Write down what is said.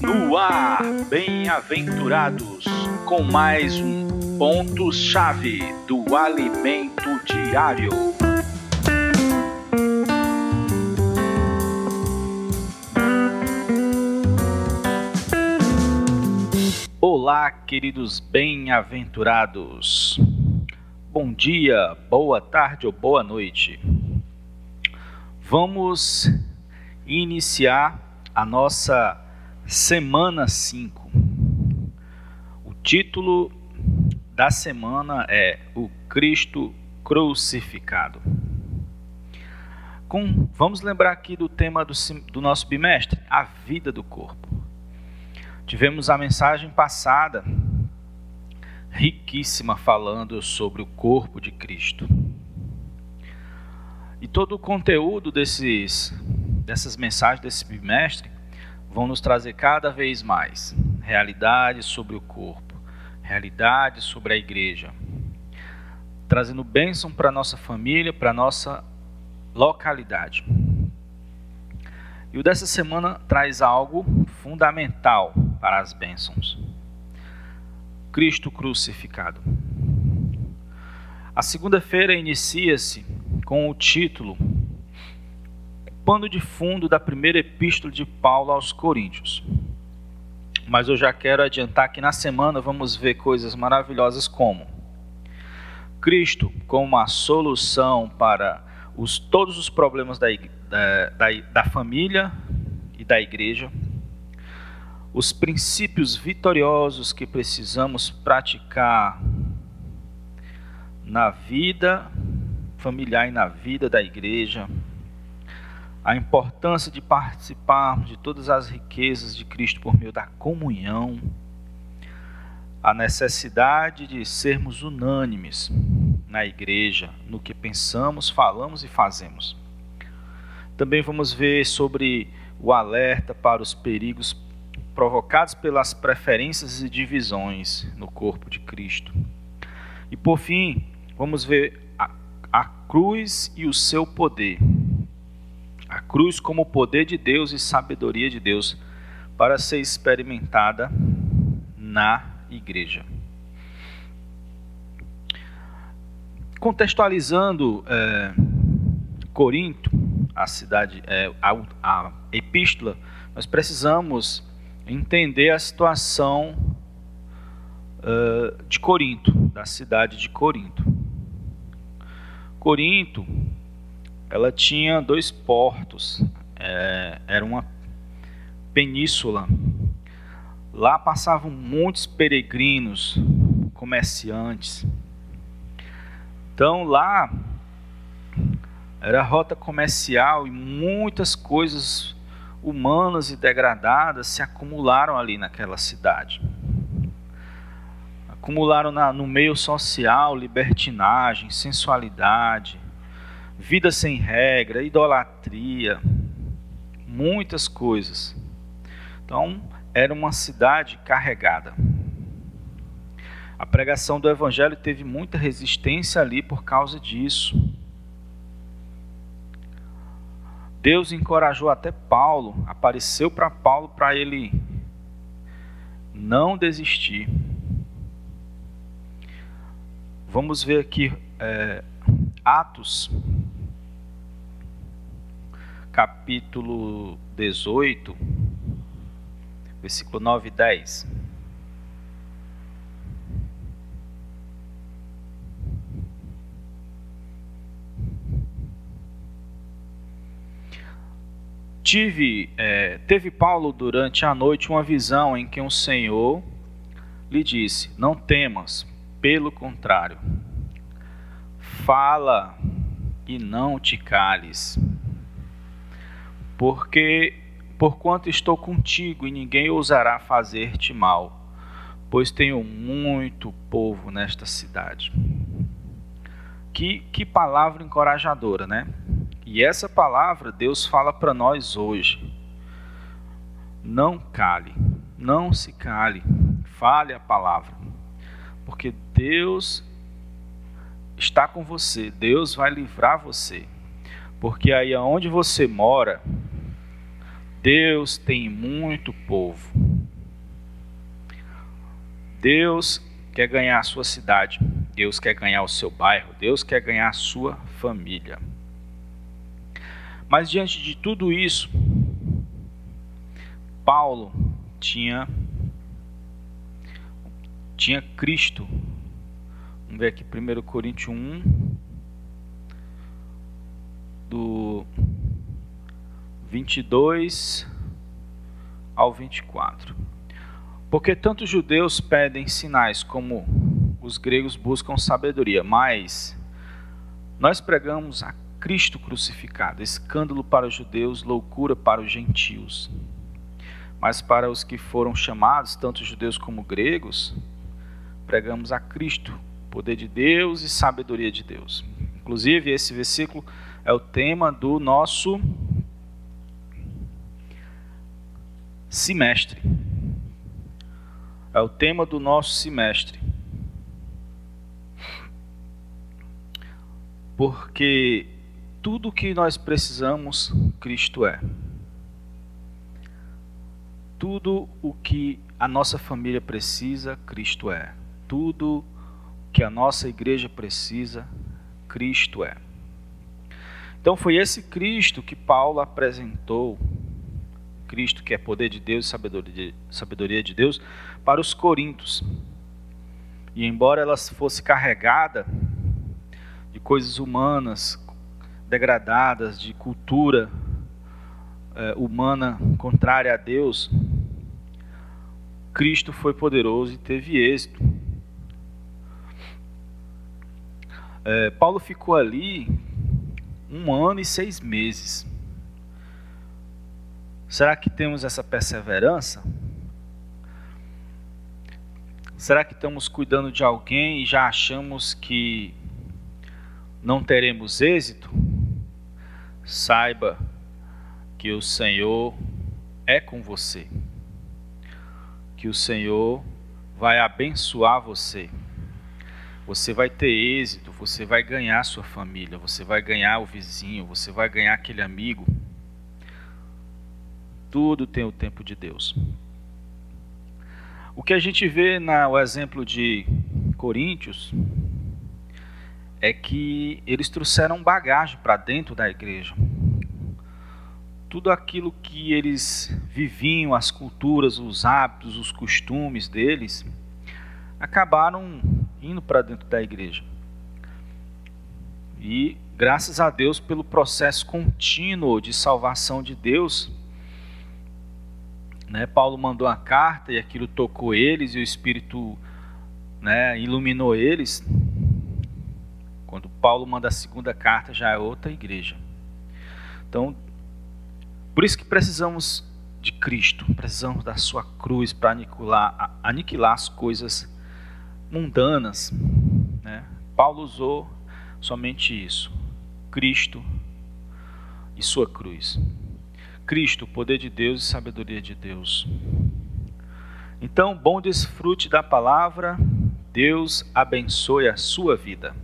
No ar, bem-aventurados, com mais um ponto-chave do alimento diário. Olá, queridos bem-aventurados. Bom dia, boa tarde ou boa noite. Vamos iniciar a nossa semana 5. O título da semana é O Cristo Crucificado. Com, vamos lembrar aqui do tema do, do nosso bimestre, a vida do corpo. Tivemos a mensagem passada riquíssima falando sobre o corpo de Cristo. E todo o conteúdo desses, dessas mensagens desse bimestre vão nos trazer cada vez mais realidades sobre o corpo, realidades sobre a igreja, trazendo bênção para nossa família, para nossa localidade. E o dessa semana traz algo fundamental para as bênçãos. Cristo crucificado. A segunda-feira inicia-se com o título Pano de fundo da primeira epístola de Paulo aos Coríntios. Mas eu já quero adiantar que na semana vamos ver coisas maravilhosas como Cristo como a solução para os, todos os problemas da, da, da, da família e da igreja, os princípios vitoriosos que precisamos praticar na vida familiar e na vida da igreja, a importância de participarmos de todas as riquezas de Cristo por meio da comunhão, a necessidade de sermos unânimes na igreja, no que pensamos, falamos e fazemos. Também vamos ver sobre o alerta para os perigos provocados pelas preferências e divisões no corpo de Cristo. E por fim, vamos ver a cruz e o seu poder. Cruz como poder de Deus e sabedoria de Deus para ser experimentada na igreja. Contextualizando é, Corinto, a cidade, é, a, a epístola, nós precisamos entender a situação uh, de Corinto, da cidade de Corinto. Corinto, ela tinha dois portos, é, era uma península. Lá passavam muitos peregrinos, comerciantes. Então lá era rota comercial e muitas coisas humanas e degradadas se acumularam ali naquela cidade acumularam na, no meio social libertinagem, sensualidade, vida sem regra, idolatria, muitas coisas. Então, era uma cidade carregada. A pregação do evangelho teve muita resistência ali por causa disso. Deus encorajou até Paulo, apareceu para Paulo para ele não desistir. Vamos ver aqui é, Atos, capítulo 18, versículo 9 e 10. Tive, é, teve Paulo durante a noite uma visão em que um Senhor lhe disse: Não temas, pelo contrário, fala e não te cales, porque porquanto estou contigo e ninguém ousará fazer-te mal, pois tenho muito povo nesta cidade. Que, que palavra encorajadora, né? E essa palavra Deus fala para nós hoje. Não cale, não se cale, fale a palavra porque Deus está com você, Deus vai livrar você. Porque aí aonde você mora, Deus tem muito povo. Deus quer ganhar a sua cidade, Deus quer ganhar o seu bairro, Deus quer ganhar a sua família. Mas diante de tudo isso, Paulo tinha tinha Cristo. Vamos ver aqui 1 Coríntios 1 do 22 ao 24. Porque tanto os judeus pedem sinais como os gregos buscam sabedoria, mas nós pregamos a Cristo crucificado, escândalo para os judeus, loucura para os gentios. Mas para os que foram chamados, tanto judeus como gregos, pregamos a Cristo, poder de Deus e sabedoria de Deus. Inclusive, esse versículo é o tema do nosso semestre. É o tema do nosso semestre. Porque tudo que nós precisamos, Cristo é. Tudo o que a nossa família precisa, Cristo é. Tudo que a nossa igreja precisa, Cristo é. Então foi esse Cristo que Paulo apresentou Cristo, que é poder de Deus e sabedoria, de Deus, para os coríntios. E embora ela fosse carregada de coisas humanas, degradadas, de cultura é, humana contrária a Deus, Cristo foi poderoso e teve êxito. É, Paulo ficou ali um ano e seis meses. Será que temos essa perseverança? Será que estamos cuidando de alguém e já achamos que não teremos êxito? Saiba que o Senhor é com você, que o Senhor vai abençoar você. Você vai ter êxito, você vai ganhar sua família, você vai ganhar o vizinho, você vai ganhar aquele amigo tudo tem o tempo de Deus. O que a gente vê no exemplo de Coríntios é que eles trouxeram bagagem para dentro da igreja. Tudo aquilo que eles viviam, as culturas, os hábitos, os costumes deles, acabaram indo para dentro da igreja. E graças a Deus pelo processo contínuo de salvação de Deus, né? Paulo mandou a carta e aquilo tocou eles e o Espírito né, iluminou eles. Quando Paulo manda a segunda carta, já é outra igreja. Então, por isso que precisamos de Cristo, precisamos da sua cruz para aniquilar, aniquilar as coisas mundanas. Né? Paulo usou somente isso: Cristo e sua cruz. Cristo, poder de Deus e sabedoria de Deus. Então, bom desfrute da palavra. Deus abençoe a sua vida.